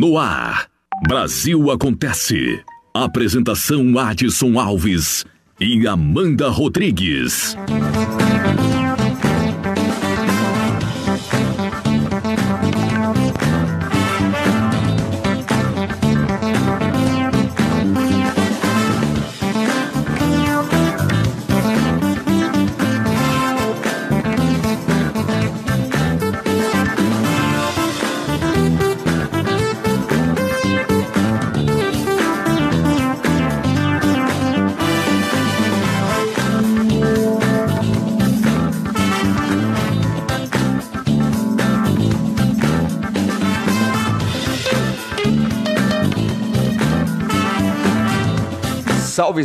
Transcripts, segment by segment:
No ar, Brasil Acontece. Apresentação Adson Alves e Amanda Rodrigues.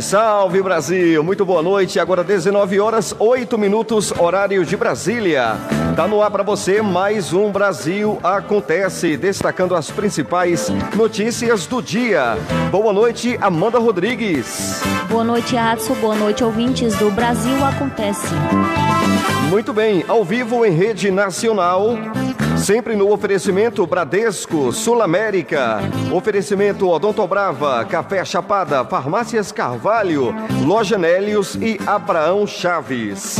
Salve, salve Brasil! Muito boa noite. Agora 19 horas 8 minutos, horário de Brasília. Tá no ar para você mais um Brasil acontece, destacando as principais notícias do dia. Boa noite, Amanda Rodrigues. Boa noite, Adson. Boa noite, ouvintes do Brasil acontece. Muito bem, ao vivo em rede nacional. Sempre no oferecimento Bradesco, Sul América. Oferecimento Odontobrava, Café Chapada, Farmácias Carvalho, Loja Nélios e Abraão Chaves.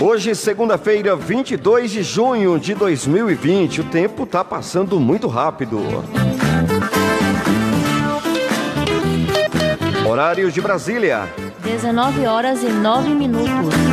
Hoje, segunda-feira, 22 de junho de 2020. O tempo tá passando muito rápido. Horário de Brasília. 19 horas e 9 minutos.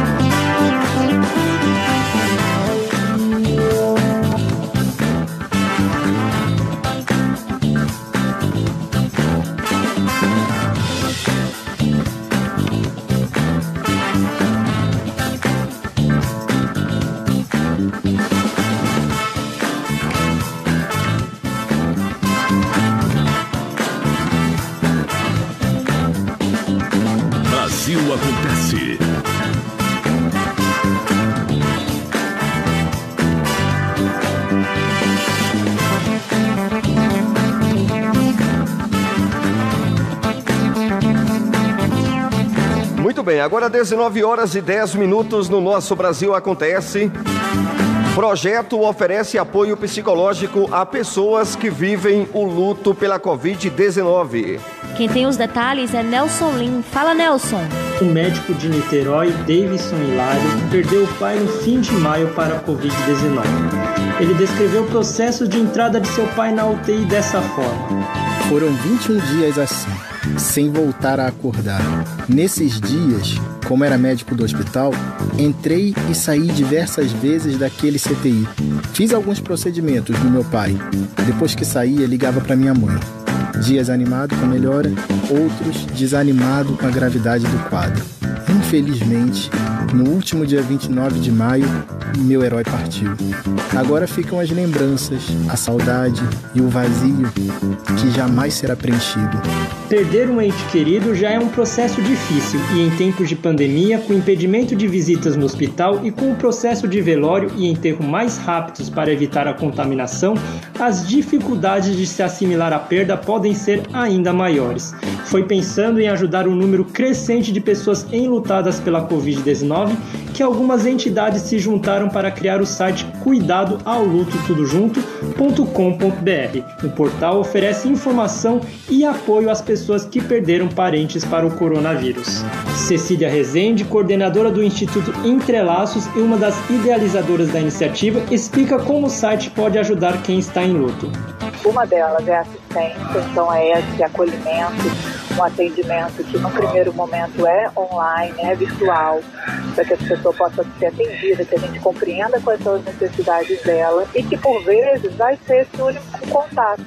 Bem, agora 19 horas e 10 minutos no nosso Brasil Acontece. Projeto oferece apoio psicológico a pessoas que vivem o luto pela Covid-19. Quem tem os detalhes é Nelson Lim. Fala, Nelson. O médico de Niterói, Davidson Hilário, perdeu o pai no fim de maio para a Covid-19. Ele descreveu o processo de entrada de seu pai na UTI dessa forma. Foram 21 dias assim, sem voltar a acordar. Nesses dias, como era médico do hospital, entrei e saí diversas vezes daquele CTI. Fiz alguns procedimentos no meu pai. Depois que saía, ligava para minha mãe. Dias animado com a melhora, outros desanimado com a gravidade do quadro. Infelizmente, no último dia 29 de maio, meu herói partiu. Agora ficam as lembranças, a saudade e o vazio que jamais será preenchido. Perder um ente querido já é um processo difícil e em tempos de pandemia, com impedimento de visitas no hospital e com o processo de velório e enterro mais rápidos para evitar a contaminação, as dificuldades de se assimilar à perda podem ser ainda maiores. Foi pensando em ajudar o número crescente de pessoas enlutadas pela Covid-19 que algumas entidades se juntaram para criar o site Cuidado ao Luto Tudo Junto.com.br. O portal oferece informação e apoio às pessoas que perderam parentes para o coronavírus. Cecília Rezende, coordenadora do Instituto Entrelaços e uma das idealizadoras da iniciativa, explica como o site pode ajudar quem está em luto. Uma delas é assistência, então é esse acolhimento, um atendimento que no primeiro momento é online, é virtual, para que a pessoa possa ser atendida, que a gente compreenda quais são as necessidades dela e que por vezes vai ser esse único contato.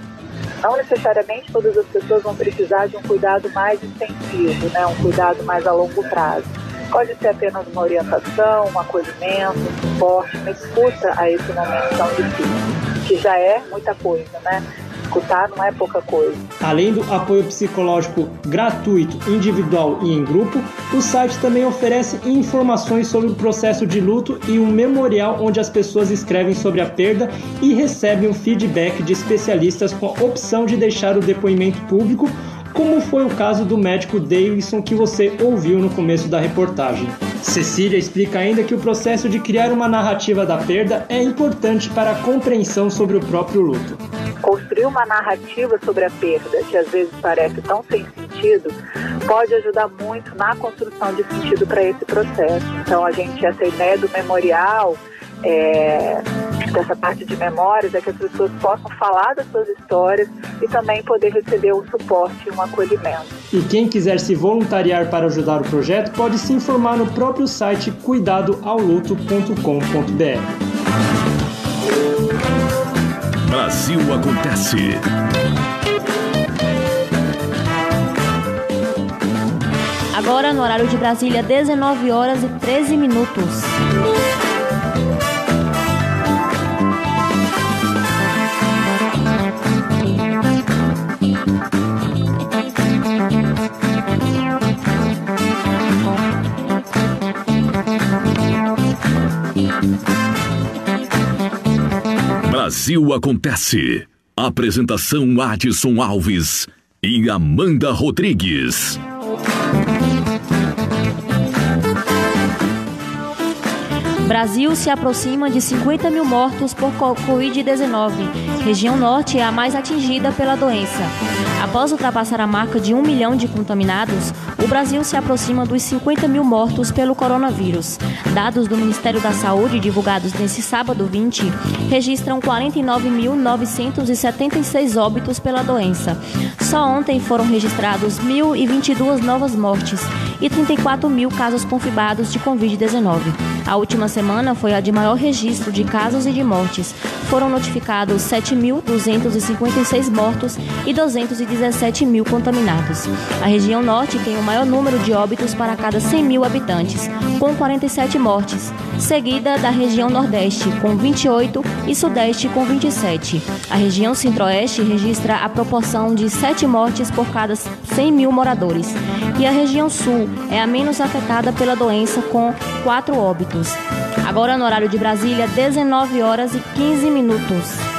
Não necessariamente todas as pessoas vão precisar de um cuidado mais intensivo, né? um cuidado mais a longo prazo. Pode ser apenas uma orientação, um acolhimento, um suporte, uma escuta a esse momento tão difícil, que já é muita coisa, né? Escutar não é pouca coisa. Além do apoio psicológico gratuito, individual e em grupo, o site também oferece informações sobre o processo de luto e um memorial onde as pessoas escrevem sobre a perda e recebem um feedback de especialistas com a opção de deixar o depoimento público como foi o caso do médico Davidson que você ouviu no começo da reportagem. Cecília explica ainda que o processo de criar uma narrativa da perda é importante para a compreensão sobre o próprio luto. Construir uma narrativa sobre a perda, que às vezes parece tão sem sentido, pode ajudar muito na construção de sentido para esse processo. Então, a gente, essa ideia do memorial, é, dessa parte de memórias, é que as pessoas possam falar das suas histórias e também poder receber um suporte e um acolhimento. E quem quiser se voluntariar para ajudar o projeto pode se informar no próprio site cuidadoauluto.com.br. Brasil Acontece. Agora no horário de Brasília, 19 horas e 13 minutos. Brasil Acontece. Apresentação Adson Alves e Amanda Rodrigues. Brasil se aproxima de 50 mil mortos por Covid-19. Região Norte é a mais atingida pela doença. Após ultrapassar a marca de 1 milhão de contaminados, o Brasil se aproxima dos 50 mil mortos pelo coronavírus. Dados do Ministério da Saúde, divulgados nesse sábado 20, registram 49.976 óbitos pela doença. Só ontem foram registrados 1.022 novas mortes e 34 mil casos confirmados de Covid-19. A última semana foi a de maior registro de casos e de mortes. Foram notificados 7.256 mortos e 217 mil contaminados. A região norte tem o maior número de óbitos para cada 100 mil habitantes, com 47 mortes, seguida da região nordeste, com 28 e sudeste, com 27. A região centro-oeste registra a proporção de 7 mortes por cada 100 mil moradores. E a região sul é a menos afetada pela doença, com 4 óbitos. Agora no horário de Brasília, 19 horas e 15 minutos.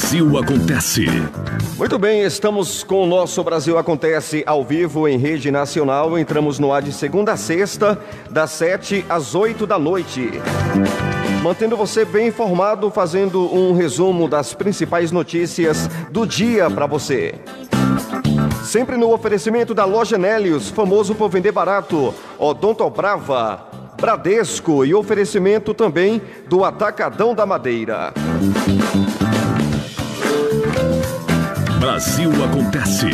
Brasil Acontece. Muito bem, estamos com o nosso Brasil Acontece ao vivo em rede nacional. Entramos no ar de segunda a sexta, das 7 às 8 da noite. Mantendo você bem informado, fazendo um resumo das principais notícias do dia para você. Sempre no oferecimento da Loja Nélios, famoso por vender barato, Odonto Brava, Bradesco e oferecimento também do Atacadão da Madeira. Brasil Acontece.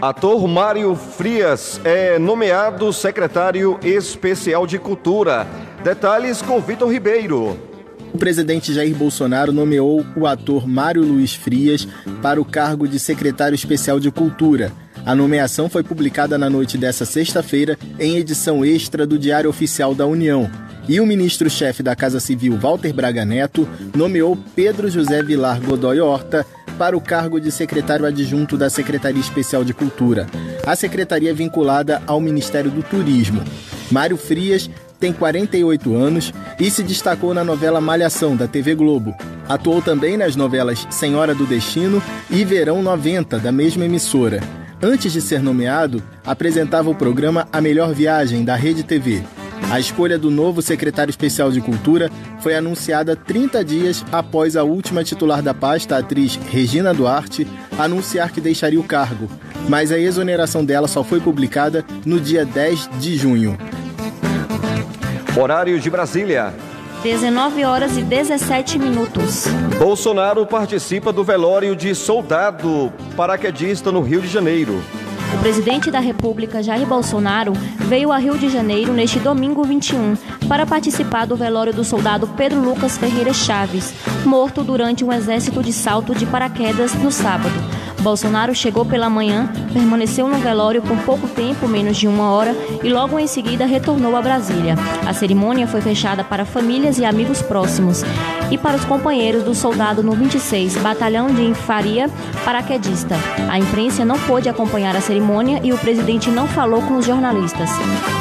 Ator Mário Frias é nomeado secretário especial de Cultura. Detalhes com Vitor Ribeiro. O presidente Jair Bolsonaro nomeou o ator Mário Luiz Frias para o cargo de secretário especial de Cultura. A nomeação foi publicada na noite dessa sexta-feira em edição extra do Diário Oficial da União. E o ministro-chefe da Casa Civil, Walter Braga Neto, nomeou Pedro José Vilar Godoy Horta para o cargo de secretário adjunto da Secretaria Especial de Cultura. A secretaria é vinculada ao Ministério do Turismo. Mário Frias tem 48 anos e se destacou na novela Malhação, da TV Globo. Atuou também nas novelas Senhora do Destino e Verão 90, da mesma emissora. Antes de ser nomeado, apresentava o programa A Melhor Viagem, da Rede TV. A escolha do novo secretário especial de Cultura foi anunciada 30 dias após a última titular da pasta, a atriz Regina Duarte, anunciar que deixaria o cargo, mas a exoneração dela só foi publicada no dia 10 de junho. Horário de Brasília. 19 horas e 17 minutos. Bolsonaro participa do velório de soldado paraquedista no Rio de Janeiro. O presidente da República, Jair Bolsonaro, veio a Rio de Janeiro neste domingo 21 para participar do velório do soldado Pedro Lucas Ferreira Chaves, morto durante um exército de salto de paraquedas no sábado. Bolsonaro chegou pela manhã, permaneceu no velório por pouco tempo, menos de uma hora, e logo em seguida retornou a Brasília. A cerimônia foi fechada para famílias e amigos próximos e para os companheiros do soldado no 26, Batalhão de Infaria Paraquedista. A imprensa não pôde acompanhar a cerimônia e o presidente não falou com os jornalistas.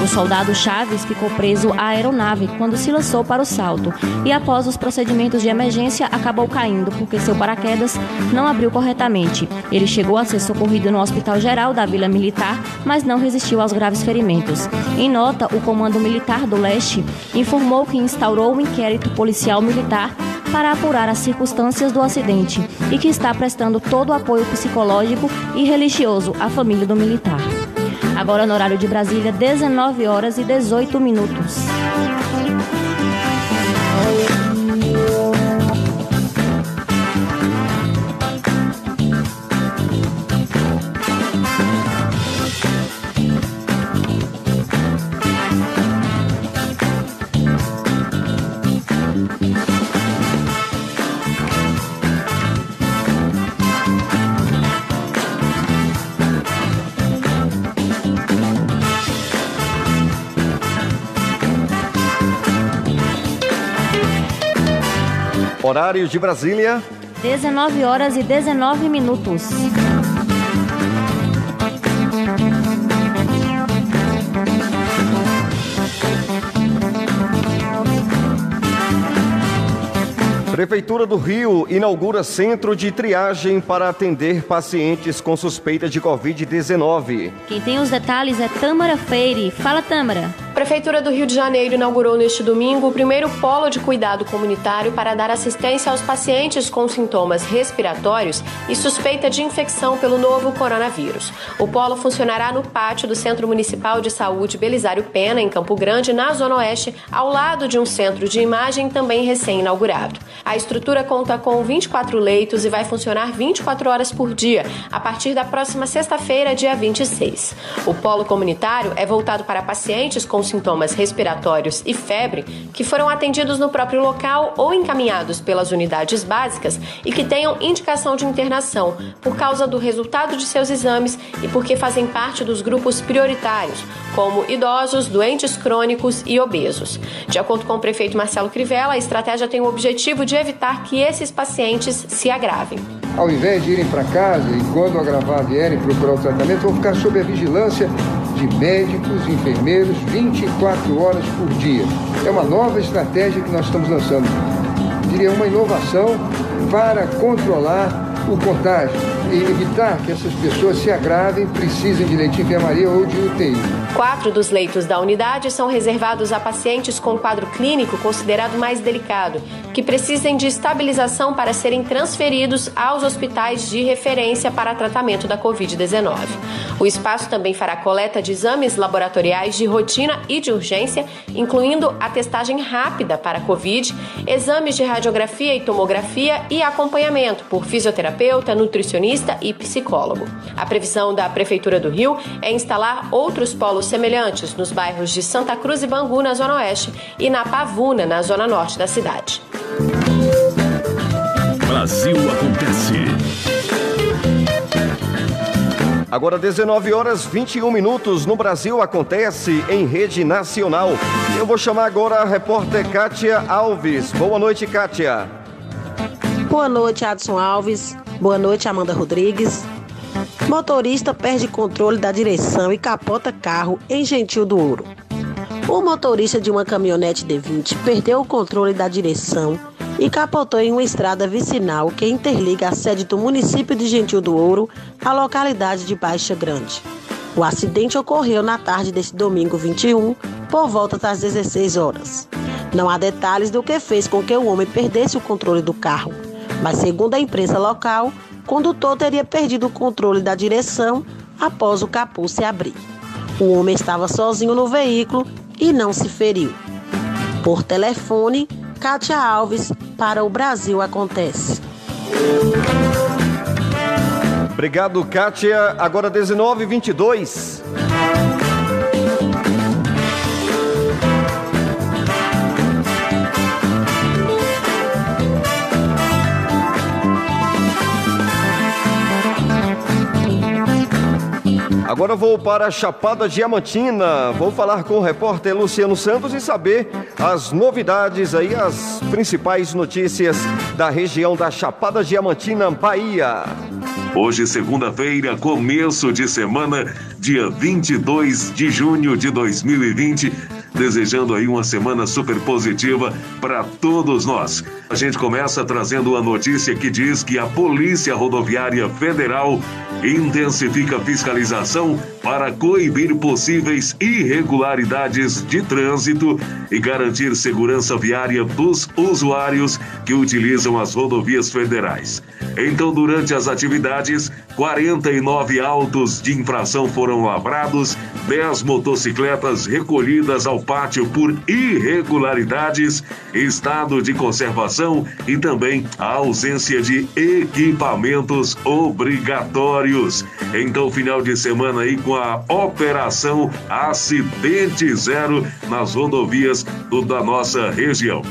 O soldado Chaves ficou preso à aeronave quando se lançou para o salto e, após os procedimentos de emergência, acabou caindo porque seu paraquedas não abriu corretamente. Ele chegou a ser socorrido no Hospital Geral da Vila Militar, mas não resistiu aos graves ferimentos. Em nota, o Comando Militar do Leste informou que instaurou um inquérito policial militar para apurar as circunstâncias do acidente e que está prestando todo o apoio psicológico e religioso à família do militar. Agora no horário de Brasília, 19 horas e 18 minutos. Horário de Brasília. 19 horas e 19 minutos. Prefeitura do Rio inaugura centro de triagem para atender pacientes com suspeita de Covid-19. Quem tem os detalhes é Tâmara Feire. Fala, Tâmara. Prefeitura do Rio de Janeiro inaugurou neste domingo o primeiro polo de cuidado comunitário para dar assistência aos pacientes com sintomas respiratórios e suspeita de infecção pelo novo coronavírus. O polo funcionará no pátio do Centro Municipal de Saúde Belisário Pena, em Campo Grande, na Zona Oeste, ao lado de um centro de imagem também recém-inaugurado. A estrutura conta com 24 leitos e vai funcionar 24 horas por dia, a partir da próxima sexta-feira, dia 26. O polo comunitário é voltado para pacientes com sintomas respiratórios e febre que foram atendidos no próprio local ou encaminhados pelas unidades básicas e que tenham indicação de internação por causa do resultado de seus exames e porque fazem parte dos grupos prioritários, como idosos, doentes crônicos e obesos. De acordo com o prefeito Marcelo Crivella, a estratégia tem o objetivo de evitar que esses pacientes se agravem. Ao invés de irem para casa e, quando agravar, vierem procurar o tratamento, vão ficar sob a vigilância de médicos, enfermeiros, 24 horas por dia. É uma nova estratégia que nós estamos lançando. Diria uma inovação para controlar o contágio e evitar que essas pessoas se agravem, precisem de leite de enfermaria ou de UTI. Quatro dos leitos da unidade são reservados a pacientes com quadro clínico considerado mais delicado, que precisem de estabilização para serem transferidos aos hospitais de referência para tratamento da Covid-19. O espaço também fará coleta de exames laboratoriais de rotina e de urgência, incluindo a testagem rápida para Covid, exames de radiografia e tomografia e acompanhamento por fisioterapeuta, nutricionista e psicólogo. A previsão da Prefeitura do Rio é instalar outros polos semelhantes nos bairros de Santa Cruz e Bangu, na Zona Oeste, e na Pavuna, na Zona Norte da cidade. Brasil acontece. Agora 19 horas 21 minutos no Brasil acontece em rede nacional. Eu vou chamar agora a repórter Kátia Alves. Boa noite, Kátia. Boa noite, Adson Alves. Boa noite, Amanda Rodrigues. Motorista perde controle da direção e capota carro em Gentil do Ouro. O motorista de uma caminhonete D20 perdeu o controle da direção e capotou em uma estrada vicinal que interliga a sede do município de Gentil do Ouro à localidade de Baixa Grande. O acidente ocorreu na tarde deste domingo 21, por volta das 16 horas. Não há detalhes do que fez com que o homem perdesse o controle do carro, mas segundo a imprensa local, o condutor teria perdido o controle da direção após o capô se abrir. O homem estava sozinho no veículo e não se feriu. Por telefone, Kátia Alves para o Brasil Acontece. Obrigado, Kátia. Agora 19 22. Agora vou para a Chapada Diamantina. Vou falar com o repórter Luciano Santos e saber as novidades aí, as principais notícias da região da Chapada Diamantina, Bahia. Hoje, segunda-feira, começo de semana, dia 22 de junho de 2020 desejando aí uma semana super positiva para todos nós. A gente começa trazendo uma notícia que diz que a Polícia Rodoviária Federal intensifica a fiscalização para coibir possíveis irregularidades de trânsito e garantir segurança viária dos usuários que utilizam as rodovias federais. Então, durante as atividades, 49 autos de infração foram lavrados, 10 motocicletas recolhidas ao pátio por irregularidades, estado de conservação e também a ausência de equipamentos obrigatórios. Então, final de semana aí a operação Acidente Zero nas rodovias do, da nossa região.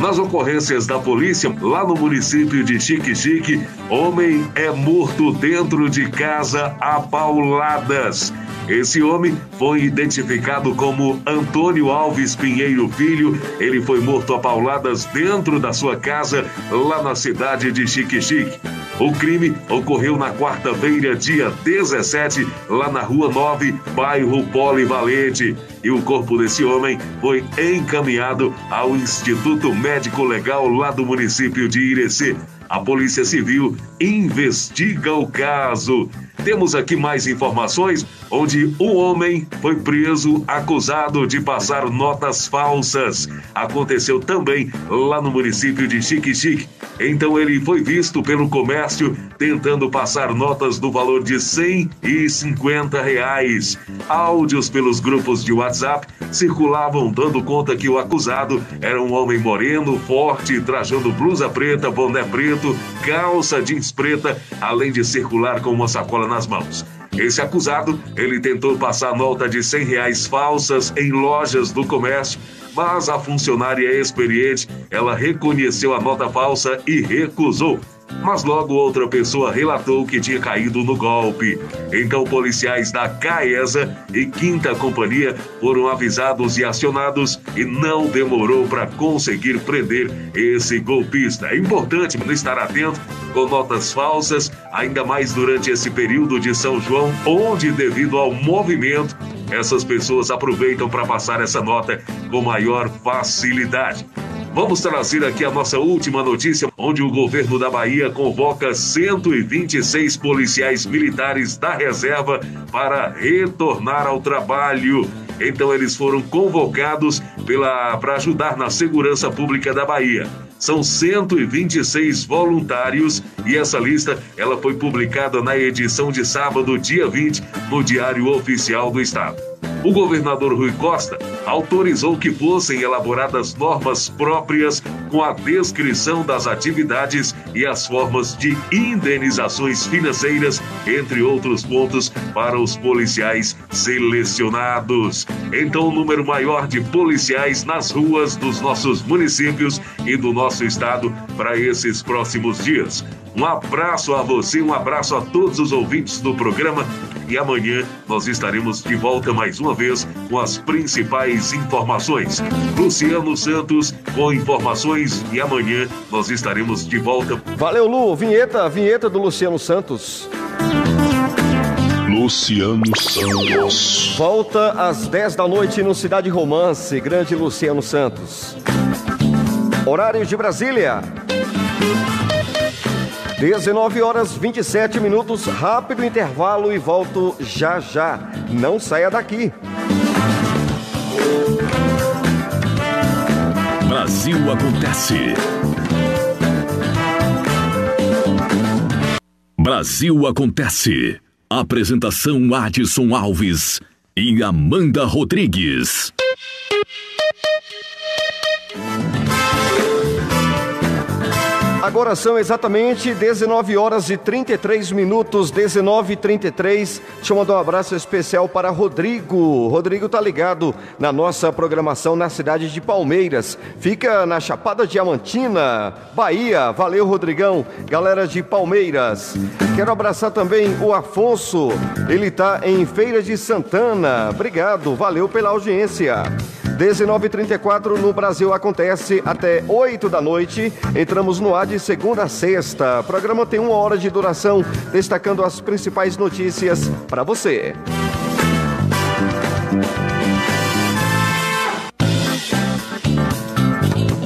Nas ocorrências da polícia, lá no município de Chique-Chique, homem é morto dentro de casa a pauladas. Esse homem foi identificado como Antônio Alves Pinheiro Filho. Ele foi morto a pauladas dentro da sua casa, lá na cidade de Chique-Chique. O crime ocorreu na quarta-feira, dia 17, lá na Rua 9, bairro Polivalente. E o corpo desse homem foi encaminhado ao Instituto Médico Legal lá do município de Irecê. A Polícia Civil investiga o caso. Temos aqui mais informações onde o homem foi preso acusado de passar notas falsas. Aconteceu também lá no município de Chique-Chique. Então ele foi visto pelo comércio tentando passar notas do valor de 100 e 50 reais. Áudios pelos grupos de WhatsApp circulavam dando conta que o acusado era um homem moreno, forte, trajando blusa preta, boné preto, calça jeans preta, além de circular com uma sacola nas mãos. Esse acusado, ele tentou passar nota de 100 reais falsas em lojas do comércio, mas a funcionária experiente, ela reconheceu a nota falsa e recusou mas logo outra pessoa relatou que tinha caído no golpe. Então, policiais da CAESA e Quinta Companhia foram avisados e acionados e não demorou para conseguir prender esse golpista. É importante estar atento com notas falsas, ainda mais durante esse período de São João, onde, devido ao movimento, essas pessoas aproveitam para passar essa nota com maior facilidade. Vamos trazer aqui a nossa última notícia, onde o governo da Bahia convoca 126 policiais militares da reserva para retornar ao trabalho. Então eles foram convocados para ajudar na segurança pública da Bahia. São 126 voluntários e essa lista ela foi publicada na edição de sábado, dia 20, no Diário Oficial do Estado. O governador Rui Costa autorizou que fossem elaboradas normas próprias com a descrição das atividades e as formas de indenizações financeiras, entre outros pontos, para os policiais selecionados. Então, o número maior de policiais nas ruas dos nossos municípios e do nosso estado para esses próximos dias. Um abraço a você, um abraço a todos os ouvintes do programa e amanhã nós estaremos de volta mais uma vez com as principais informações. Luciano Santos com informações e amanhã nós estaremos de volta. Valeu, Lu. Vinheta, vinheta do Luciano Santos. Luciano Santos. Volta às 10 da noite no Cidade Romance, grande Luciano Santos. Horário de Brasília. 19 horas 27 minutos, rápido intervalo e volto já já. Não saia daqui. Brasil acontece. Brasil acontece. Apresentação Adson Alves e Amanda Rodrigues. Agora são exatamente 19 horas e 33 minutos, 19 e 33. Deixa eu mandar um abraço especial para Rodrigo. Rodrigo tá ligado na nossa programação na cidade de Palmeiras. Fica na Chapada Diamantina, Bahia. Valeu, Rodrigão. Galera de Palmeiras. Quero abraçar também o Afonso. Ele tá em Feira de Santana. Obrigado, valeu pela audiência. 19h34 no Brasil acontece até 8 da noite. Entramos no ar de segunda a sexta. O programa tem uma hora de duração, destacando as principais notícias para você.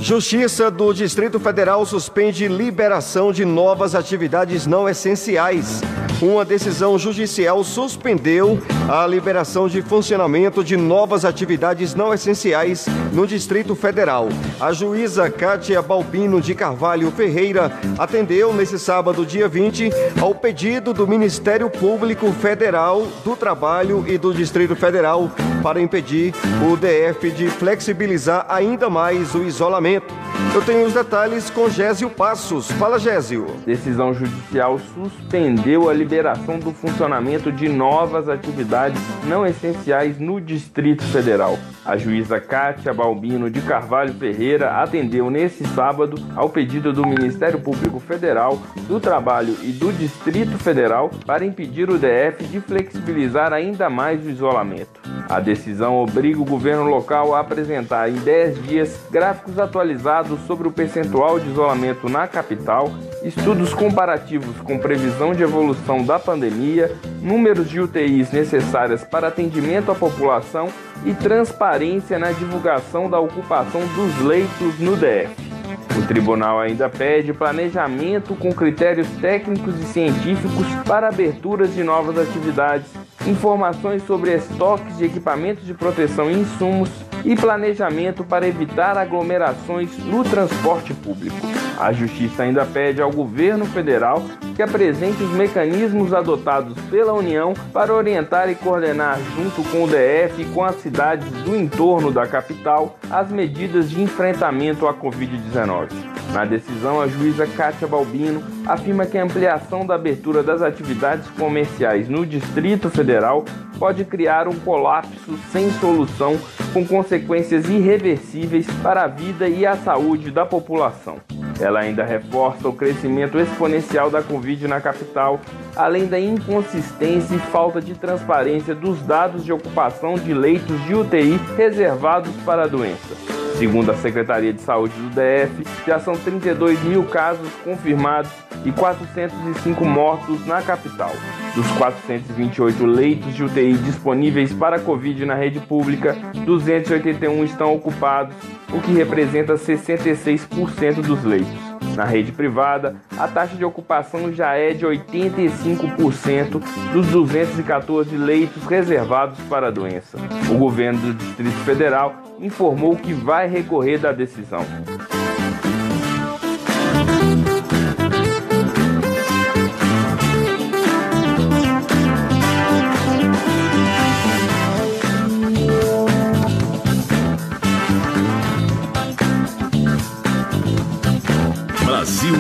Justiça do Distrito Federal suspende liberação de novas atividades não essenciais. Uma decisão judicial suspendeu a liberação de funcionamento de novas atividades não essenciais no Distrito Federal. A juíza Kátia Balbino de Carvalho Ferreira atendeu nesse sábado, dia 20, ao pedido do Ministério Público Federal do Trabalho e do Distrito Federal para impedir o DF de flexibilizar ainda mais o isolamento. Eu tenho os detalhes com Gésio Passos. Fala, Gésio. Decisão judicial suspendeu a liberação do funcionamento de novas atividades não essenciais no Distrito Federal. A juíza Kátia Balbino de Carvalho Ferreira atendeu nesse sábado ao pedido do Ministério Público Federal, do Trabalho e do Distrito Federal para impedir o DF de flexibilizar ainda mais o isolamento. A decisão obriga o governo local a apresentar em 10 dias gráficos atualizados sobre o percentual de isolamento na capital, estudos comparativos com previsão de evolução da pandemia, números de UTIs necessárias para atendimento à população e transparência na divulgação da ocupação dos leitos no DF. O tribunal ainda pede planejamento com critérios técnicos e científicos para aberturas de novas atividades, informações sobre estoques de equipamentos de proteção e insumos e planejamento para evitar aglomerações no transporte público. A Justiça ainda pede ao governo federal que apresente os mecanismos adotados pela União para orientar e coordenar, junto com o DF e com as cidades do entorno da capital, as medidas de enfrentamento à Covid-19. Na decisão, a juíza Kátia Balbino afirma que a ampliação da abertura das atividades comerciais no Distrito Federal pode criar um colapso sem solução, com consequências irreversíveis para a vida e a saúde da população. Ela ainda reforça o crescimento exponencial da Covid na capital, além da inconsistência e falta de transparência dos dados de ocupação de leitos de UTI reservados para a doença. Segundo a Secretaria de Saúde do DF, já são 32 mil casos confirmados e 405 mortos na capital. Dos 428 leitos de UTI disponíveis para Covid na rede pública, 281 estão ocupados, o que representa 66% dos leitos. Na rede privada, a taxa de ocupação já é de 85% dos 214 leitos reservados para a doença. O governo do Distrito Federal informou que vai recorrer da decisão.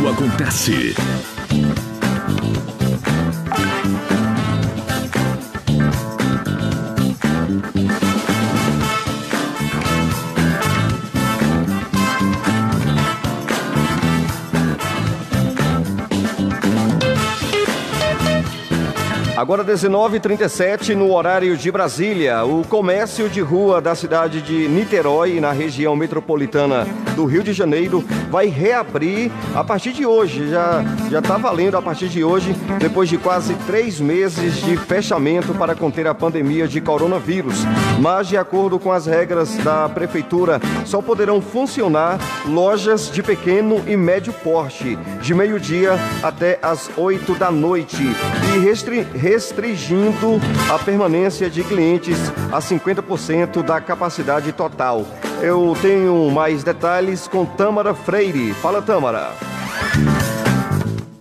Acontece. Agora 19h37 no horário de Brasília, o comércio de rua da cidade de Niterói, na região metropolitana do Rio de Janeiro, vai reabrir a partir de hoje. Já já está valendo a partir de hoje, depois de quase três meses de fechamento para conter a pandemia de coronavírus. Mas de acordo com as regras da prefeitura, só poderão funcionar lojas de pequeno e médio porte, de meio-dia até as 8 da noite e restri restringindo a permanência de clientes a 50% da capacidade total. Eu tenho mais detalhes com Tâmara Freire. Fala, Tâmara.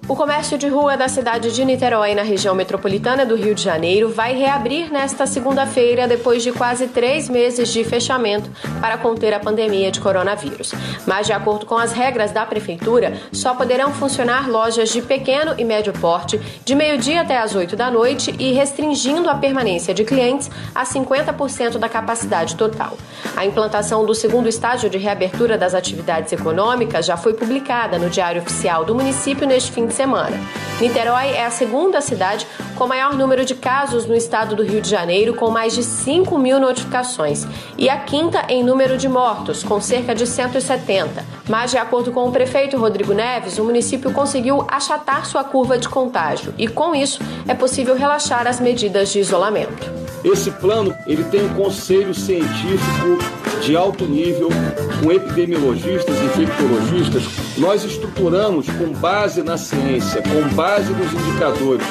O comércio de rua da cidade de Niterói, na região metropolitana do Rio de Janeiro, vai reabrir nesta segunda-feira, depois de quase três meses de fechamento para conter a pandemia de coronavírus. Mas, de acordo com as regras da Prefeitura, só poderão funcionar lojas de pequeno e médio porte, de meio-dia até as 8 da noite e restringindo a permanência de clientes a 50% da capacidade total. A implantação do segundo estágio de reabertura das atividades econômicas já foi publicada no Diário Oficial do município neste fim de semana. Niterói é a segunda cidade com maior número de casos no estado do Rio de Janeiro, com mais de 5 mil notificações, e a quinta em número de mortos, com cerca de 170. Mas, de acordo com o prefeito Rodrigo Neves, o município conseguiu achatar sua curva de contágio e, com isso, é possível relaxar as medidas de isolamento. Esse plano ele tem um conselho científico de alto nível, com epidemiologistas e infectologistas. Nós estruturamos com base na ciência, com base nos indicadores,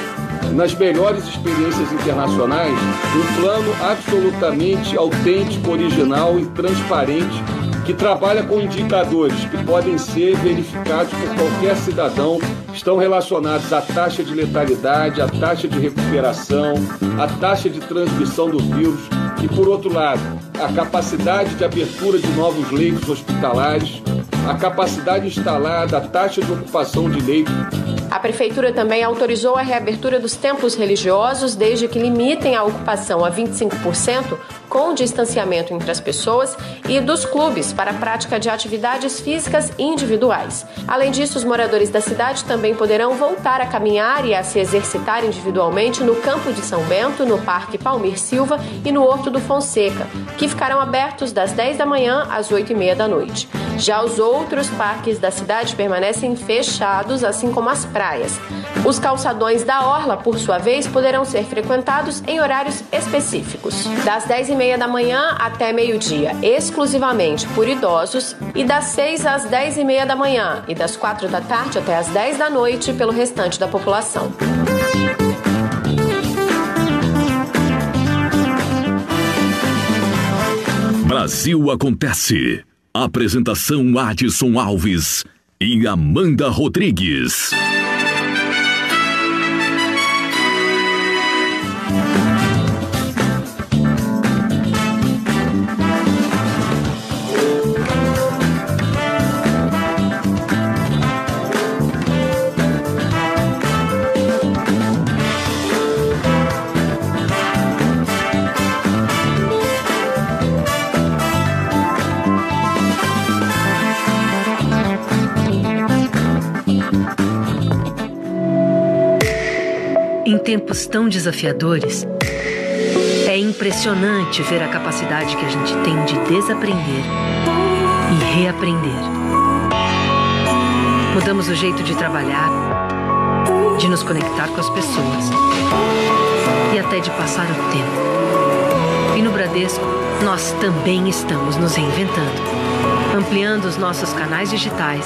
nas melhores experiências internacionais, um plano absolutamente autêntico, original e transparente que trabalha com indicadores que podem ser verificados por qualquer cidadão, estão relacionados à taxa de letalidade, à taxa de recuperação, à taxa de transmissão do vírus. E, por outro lado, a capacidade de abertura de novos leitos hospitalares, a capacidade instalada, a taxa de ocupação de leitos a Prefeitura também autorizou a reabertura dos templos religiosos, desde que limitem a ocupação a 25%, com distanciamento entre as pessoas, e dos clubes para a prática de atividades físicas individuais. Além disso, os moradores da cidade também poderão voltar a caminhar e a se exercitar individualmente no Campo de São Bento, no Parque Palmir Silva e no Horto do Fonseca, que ficarão abertos das 10 da manhã às 8 e meia da noite. Já os outros parques da cidade permanecem fechados, assim como as. Os calçadões da Orla, por sua vez, poderão ser frequentados em horários específicos, das 10 e meia da manhã até meio-dia, exclusivamente por idosos, e das 6 às 10 e meia da manhã e das 4 da tarde até as 10 da noite pelo restante da população. Brasil Acontece. Apresentação Adson Alves e Amanda Rodrigues. Tempos tão desafiadores, é impressionante ver a capacidade que a gente tem de desaprender e reaprender. Mudamos o jeito de trabalhar, de nos conectar com as pessoas e até de passar o tempo. E no Bradesco, nós também estamos nos reinventando, ampliando os nossos canais digitais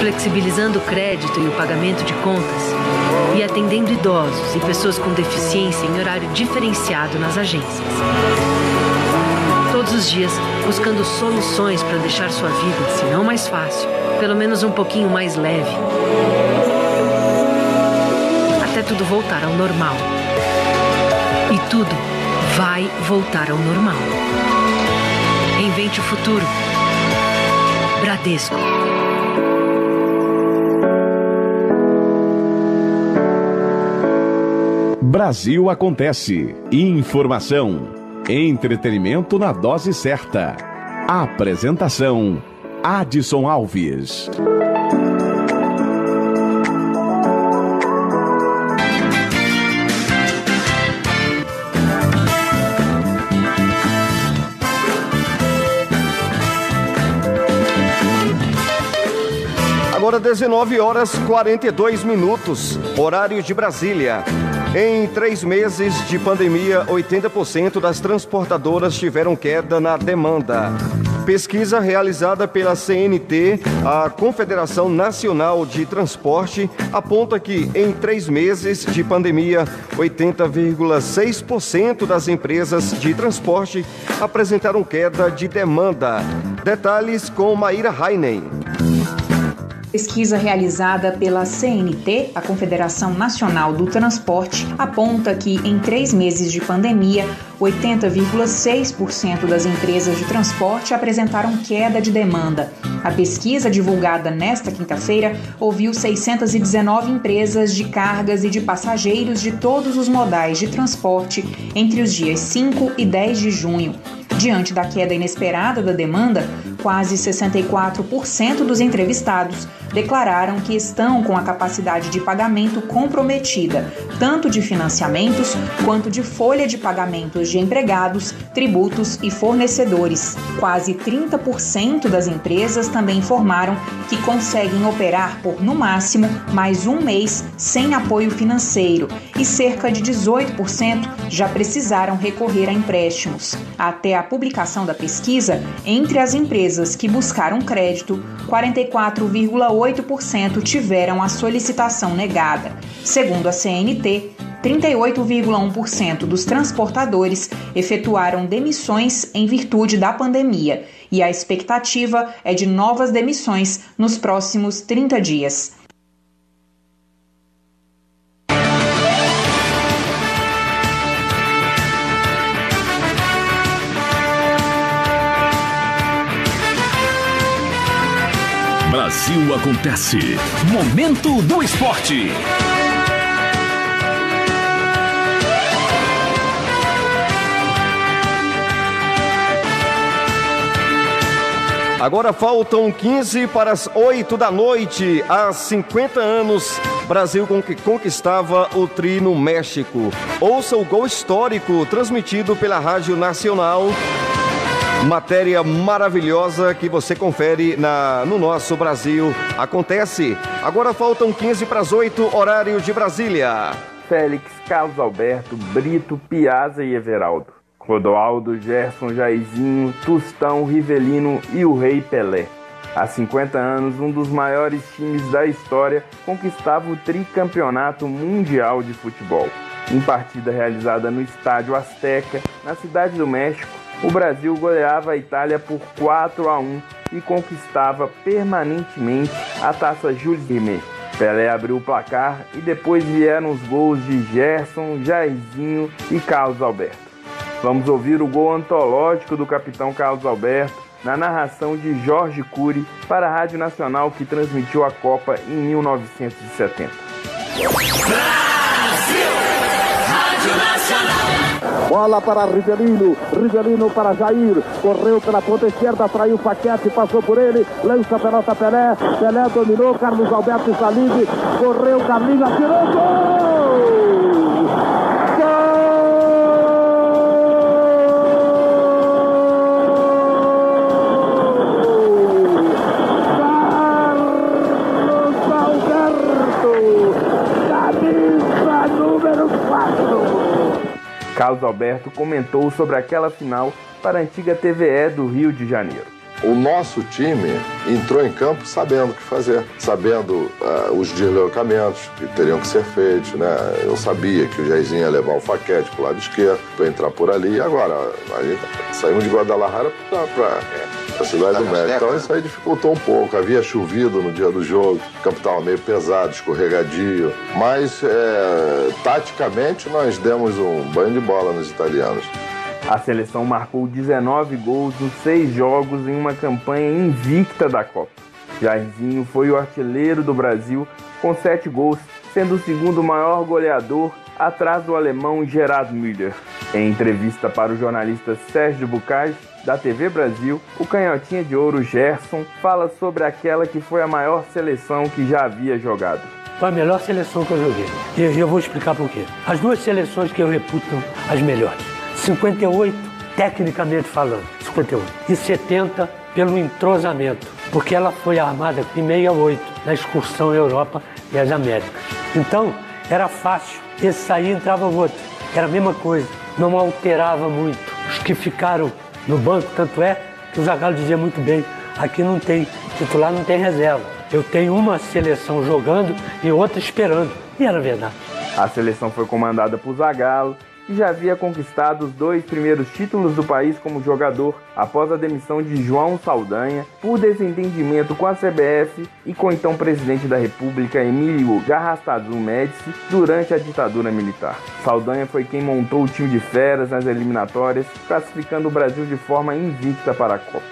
flexibilizando o crédito e o pagamento de contas e atendendo idosos e pessoas com deficiência em horário diferenciado nas agências. Todos os dias, buscando soluções para deixar sua vida, se não mais fácil, pelo menos um pouquinho mais leve. Até tudo voltar ao normal. E tudo vai voltar ao normal. Reinvente o futuro. Bradesco. Brasil Acontece. Informação. Entretenimento na dose certa. Apresentação: Adson Alves. Agora 19 horas 42 minutos, horário de Brasília. Em três meses de pandemia, 80% das transportadoras tiveram queda na demanda. Pesquisa realizada pela CNT, a Confederação Nacional de Transporte, aponta que em três meses de pandemia, 80,6% das empresas de transporte apresentaram queda de demanda. Detalhes com Maíra Heinen. Pesquisa realizada pela CNT, a Confederação Nacional do Transporte, aponta que em três meses de pandemia, 80,6% das empresas de transporte apresentaram queda de demanda. A pesquisa divulgada nesta quinta-feira ouviu 619 empresas de cargas e de passageiros de todos os modais de transporte entre os dias 5 e 10 de junho. Diante da queda inesperada da demanda, quase 64% dos entrevistados declararam que estão com a capacidade de pagamento comprometida, tanto de financiamentos quanto de folha de pagamentos de empregados, tributos e fornecedores. Quase 30% das empresas também informaram que conseguem operar por, no máximo, mais um mês sem apoio financeiro e cerca de 18% já precisaram recorrer a empréstimos. Até a publicação da pesquisa, entre as empresas que buscaram crédito, 44,8% tiveram a solicitação negada. Segundo a CNT, 38,1% dos transportadores efetuaram demissões em virtude da pandemia e a expectativa é de novas demissões nos próximos 30 dias. Brasil acontece. Momento do esporte. Agora faltam 15 para as 8 da noite. Há 50 anos, Brasil conquistava o Tri no México. Ouça o gol histórico transmitido pela Rádio Nacional Matéria maravilhosa que você confere na, no nosso Brasil. Acontece. Agora faltam 15 para as 8, horário de Brasília. Félix, Carlos Alberto, Brito, Piazza e Everaldo. Rodoaldo, Gerson, Jairzinho, Tustão, Rivelino e o Rei Pelé. Há 50 anos, um dos maiores times da história conquistava o tricampeonato mundial de futebol. Em partida realizada no Estádio Azteca, na Cidade do México, o Brasil goleava a Itália por 4 a 1 e conquistava permanentemente a taça Jules Rimet. Pelé abriu o placar e depois vieram os gols de Gerson, Jairzinho e Carlos Alberto. Vamos ouvir o gol antológico do capitão Carlos Alberto na narração de Jorge Cury para a Rádio Nacional que transmitiu a Copa em 1970. Brasil! Rádio Nacional! Bola para Rivelino, Rivelino para Jair, correu pela ponta esquerda, traiu o Paquete, passou por ele, lança a pelota Pelé, Pelé dominou, Carlos Alberto está livre, correu, Carlinhos, atirou, gol! Carlos Alberto comentou sobre aquela final para a antiga TVE do Rio de Janeiro. O nosso time entrou em campo sabendo o que fazer, sabendo uh, os deslocamentos que teriam que ser feitos. Né? Eu sabia que o Jairzinho ia levar o faquete para o lado esquerdo, para entrar por ali. E agora, aí, saímos de Guadalajara para a cidade do México. Então isso aí dificultou um pouco. Havia chovido no dia do jogo, o campo estava meio pesado, escorregadio. Mas, é, taticamente, nós demos um banho de bola nos italianos. A seleção marcou 19 gols nos seis jogos em uma campanha invicta da Copa. Jairzinho foi o artilheiro do Brasil com sete gols, sendo o segundo maior goleador atrás do alemão Gerard Müller. Em entrevista para o jornalista Sérgio Bucage, da TV Brasil, o canhotinha de ouro Gerson fala sobre aquela que foi a maior seleção que já havia jogado. Foi a melhor seleção que eu joguei. E eu vou explicar por quê. As duas seleções que eu reputo as melhores. 58, tecnicamente falando, 58. E 70 pelo entrosamento, porque ela foi armada em 68 na excursão Europa e as Américas. Então, era fácil. Esse saía entrava o outro. Era a mesma coisa. Não alterava muito. Os que ficaram no banco, tanto é que o Zagallo dizia muito bem, aqui não tem titular, não tem reserva. Eu tenho uma seleção jogando e outra esperando. E era verdade. A seleção foi comandada por Zagallo, e já havia conquistado os dois primeiros títulos do país como jogador após a demissão de João Saldanha por desentendimento com a CBF e com o então presidente da República Emílio Garrastazu Médici durante a ditadura militar. Saldanha foi quem montou o time de feras nas eliminatórias, classificando o Brasil de forma invicta para a Copa.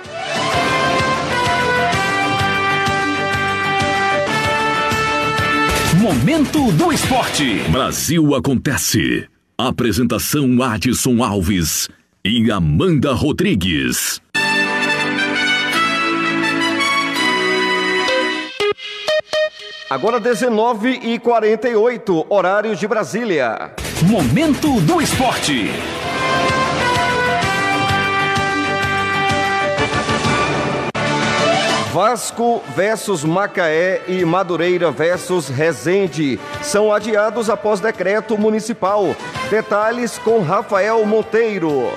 Momento do Esporte. Brasil acontece. Apresentação Adson Alves e Amanda Rodrigues. Agora 19 e 48 horários de Brasília. Momento do Esporte. Vasco versus Macaé e Madureira versus Resende são adiados após decreto municipal. Detalhes com Rafael Monteiro.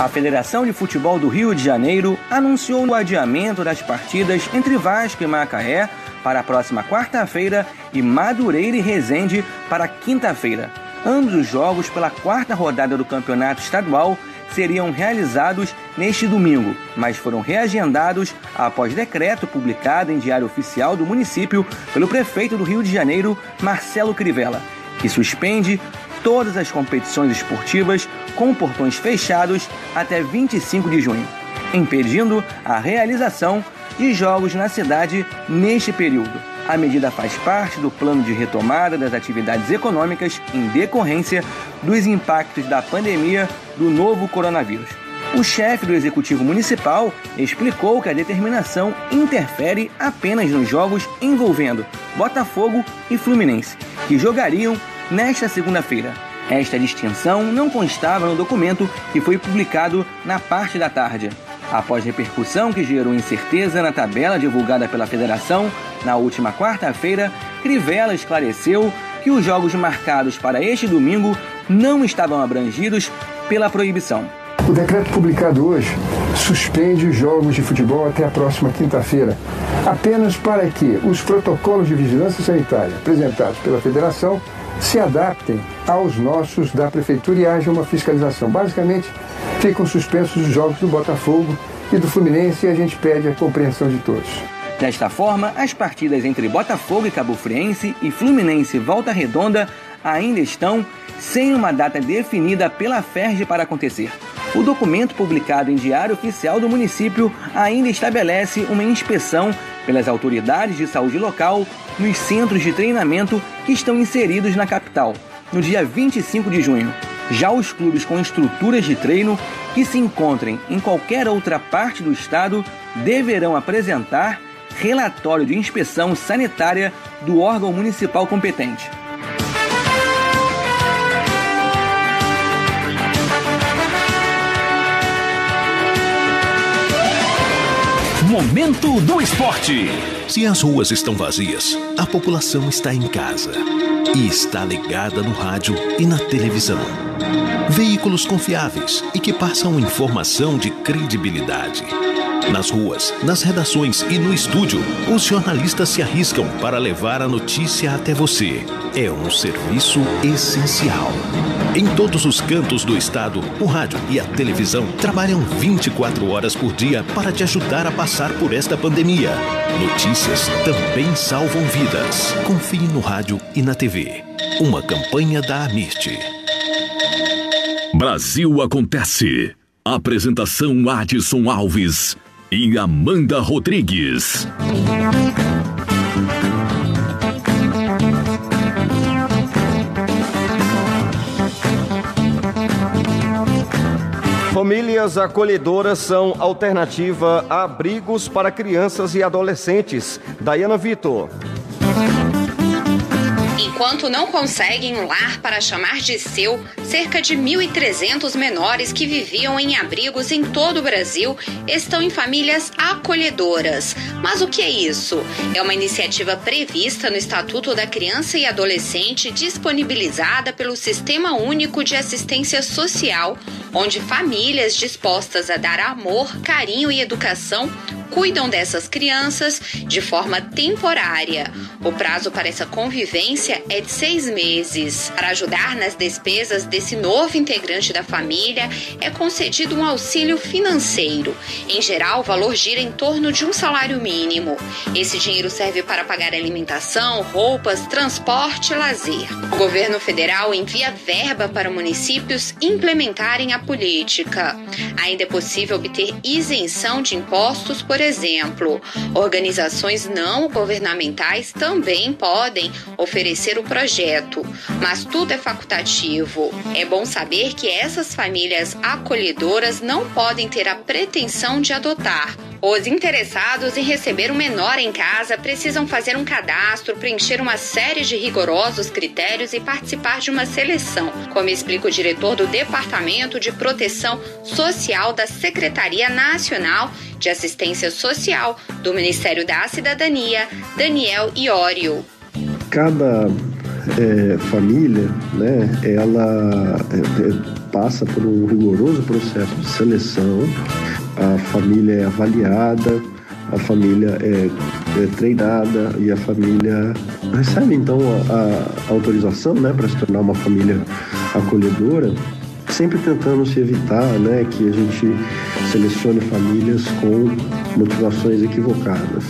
A Federação de Futebol do Rio de Janeiro anunciou o adiamento das partidas entre Vasco e Macaé para a próxima quarta-feira e Madureira e Resende para quinta-feira. Ambos os jogos pela quarta rodada do Campeonato Estadual seriam realizados neste domingo, mas foram reagendados após decreto publicado em Diário Oficial do município pelo prefeito do Rio de Janeiro, Marcelo Crivella, que suspende todas as competições esportivas com portões fechados até 25 de junho, impedindo a realização de jogos na cidade neste período. A medida faz parte do plano de retomada das atividades econômicas em decorrência dos impactos da pandemia do novo coronavírus. O chefe do Executivo Municipal explicou que a determinação interfere apenas nos jogos envolvendo Botafogo e Fluminense, que jogariam nesta segunda-feira. Esta distinção não constava no documento que foi publicado na parte da tarde. Após repercussão que gerou incerteza na tabela divulgada pela federação na última quarta-feira, Crivella esclareceu que os jogos marcados para este domingo não estavam abrangidos pela proibição. O decreto publicado hoje suspende os jogos de futebol até a próxima quinta-feira, apenas para que os protocolos de vigilância sanitária apresentados pela federação se adaptem aos nossos da prefeitura e haja uma fiscalização. Basicamente, ficam suspensos os jogos do Botafogo e do Fluminense e a gente pede a compreensão de todos. Desta forma, as partidas entre Botafogo e Cabo Friense e Fluminense Volta Redonda ainda estão sem uma data definida pela FERJ para acontecer. O documento publicado em Diário Oficial do município ainda estabelece uma inspeção pelas autoridades de saúde local nos centros de treinamento que estão inseridos na capital, no dia 25 de junho. Já os clubes com estruturas de treino que se encontrem em qualquer outra parte do estado deverão apresentar relatório de inspeção sanitária do órgão municipal competente. Momento do Esporte. Se as ruas estão vazias, a população está em casa e está ligada no rádio e na televisão. Veículos confiáveis e que passam informação de credibilidade. Nas ruas, nas redações e no estúdio, os jornalistas se arriscam para levar a notícia até você. É um serviço essencial. Em todos os cantos do estado, o rádio e a televisão trabalham 24 horas por dia para te ajudar a passar por esta pandemia. Notícias também salvam vidas. Confie no rádio e na TV. Uma campanha da Amirte. Brasil acontece. Apresentação Adson Alves e Amanda Rodrigues. Famílias acolhedoras são alternativa a abrigos para crianças e adolescentes. Dayana Vitor. Enquanto não conseguem um lar para chamar de seu, cerca de 1.300 menores que viviam em abrigos em todo o Brasil estão em famílias acolhedoras. Mas o que é isso? É uma iniciativa prevista no Estatuto da Criança e Adolescente, disponibilizada pelo Sistema Único de Assistência Social, onde famílias dispostas a dar amor, carinho e educação cuidam dessas crianças de forma temporária. O prazo para essa convivência é de seis meses. Para ajudar nas despesas desse novo integrante da família, é concedido um auxílio financeiro. Em geral, o valor gira em torno de um salário mínimo. Esse dinheiro serve para pagar alimentação, roupas, transporte e lazer. O governo federal envia verba para municípios implementarem a política. Ainda é possível obter isenção de impostos por exemplo, organizações não governamentais também podem oferecer o projeto, mas tudo é facultativo. É bom saber que essas famílias acolhedoras não podem ter a pretensão de adotar, os interessados em receber um menor em casa precisam fazer um cadastro, preencher uma série de rigorosos critérios e participar de uma seleção, como explica o diretor do Departamento de Proteção Social da Secretaria Nacional de Assistência Social do Ministério da Cidadania, Daniel Iório. Cada é, família, né, ela é, é, passa por um rigoroso processo de seleção a família é avaliada, a família é, é treinada e a família recebe então a, a autorização né, para se tornar uma família acolhedora, sempre tentando se evitar né, que a gente selecione famílias com motivações equivocadas.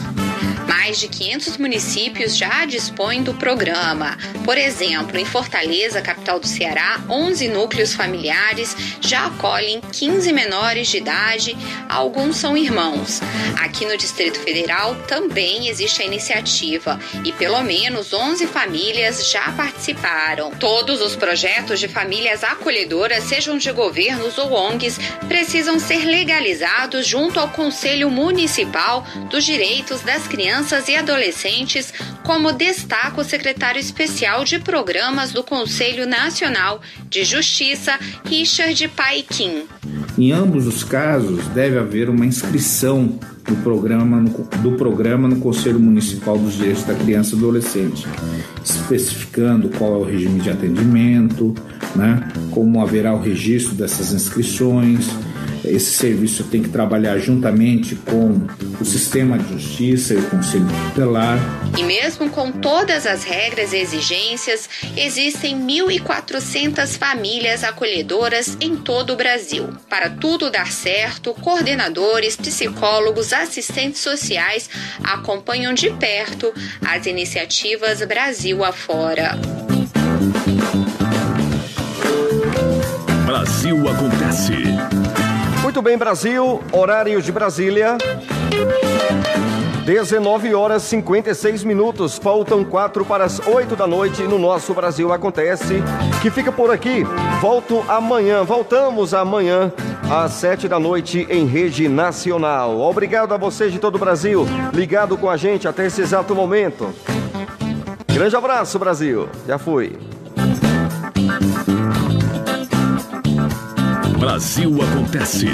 Mais de 500 municípios já dispõem do programa. Por exemplo, em Fortaleza, capital do Ceará, 11 núcleos familiares já acolhem 15 menores de idade, alguns são irmãos. Aqui no Distrito Federal também existe a iniciativa e pelo menos 11 famílias já participaram. Todos os projetos de famílias acolhedoras, sejam de governos ou ONGs, precisam ser legalizados junto ao Conselho Municipal dos Direitos das Crianças crianças e adolescentes, como destaca o secretário especial de programas do Conselho Nacional de Justiça, Richard Paikin. Em ambos os casos, deve haver uma inscrição do programa, no, do programa no Conselho Municipal dos Direitos da Criança e Adolescente, especificando qual é o regime de atendimento, né, como haverá o registro dessas inscrições, esse serviço tem que trabalhar juntamente com o sistema de justiça e o conselho tutelar. E mesmo com todas as regras e exigências, existem 1.400 famílias acolhedoras em todo o Brasil. Para tudo dar certo, coordenadores, psicólogos, assistentes sociais acompanham de perto as iniciativas Brasil afora. Brasil acontece. Muito bem, Brasil, horário de Brasília. 19 horas 56 minutos, faltam 4 para as 8 da noite no nosso Brasil Acontece, que fica por aqui. Volto amanhã, voltamos amanhã às 7 da noite em rede nacional. Obrigado a vocês de todo o Brasil, ligado com a gente até esse exato momento. Grande abraço, Brasil. Já fui. Brasil Acontece.